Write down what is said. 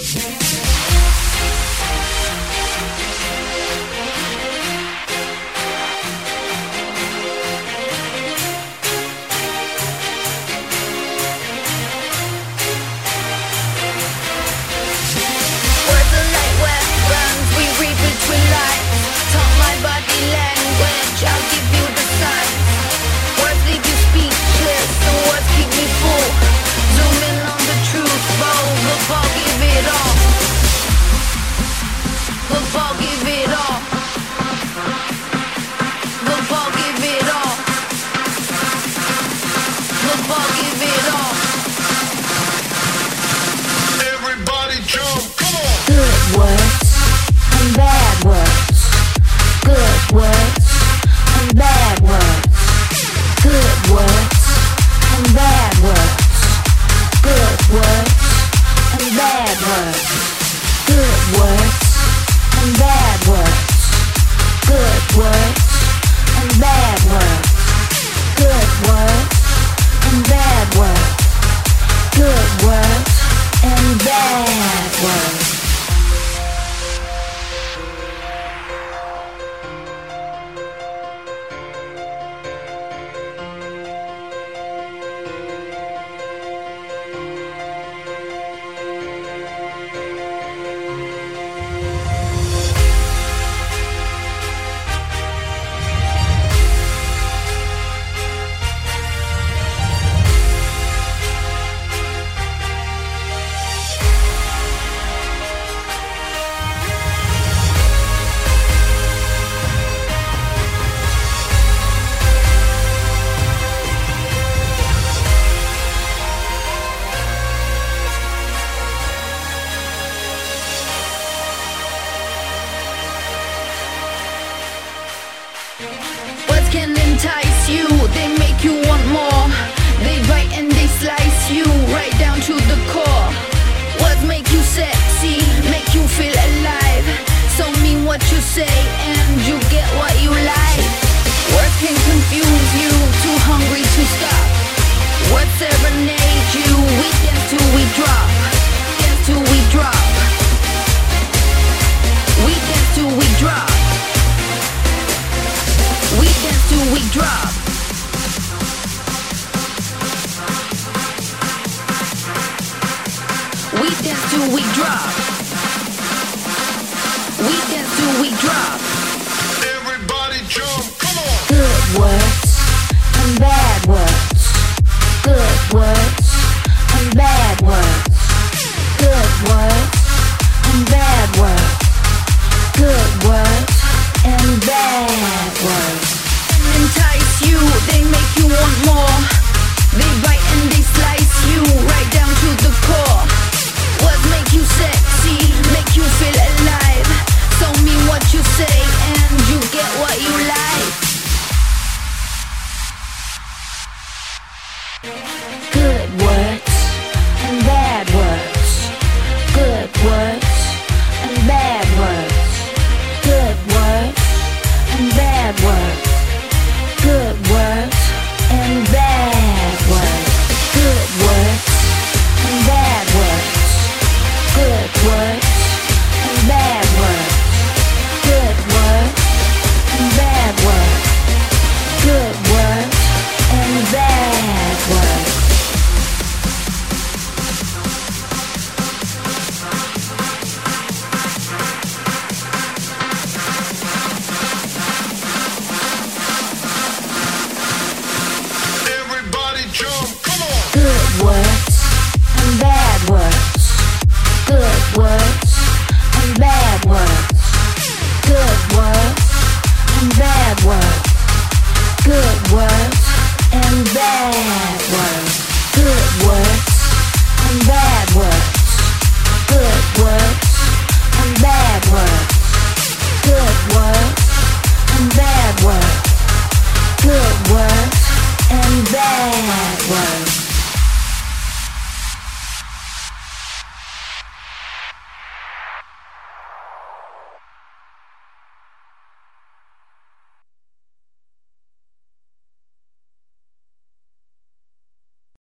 Yeah. words and bad words, good words and bad words, good words and bad words, good words and bad words, good words and bad words, good words and bad words, good words and bad words, good words and bad words. say and you get what you like. Work can confuse you, too hungry to stop. What serenade you, we dance we drop. Dance till we drop. We dance till we drop. We dance till we drop. words and bad words, good words and bad words, good words and bad words. And entice you, they make you want more. They bite and they slice you right down to the core. What make you sexy, make you feel alive. Tell me what you say and you get what you like. bad words, good words and bad words, good words.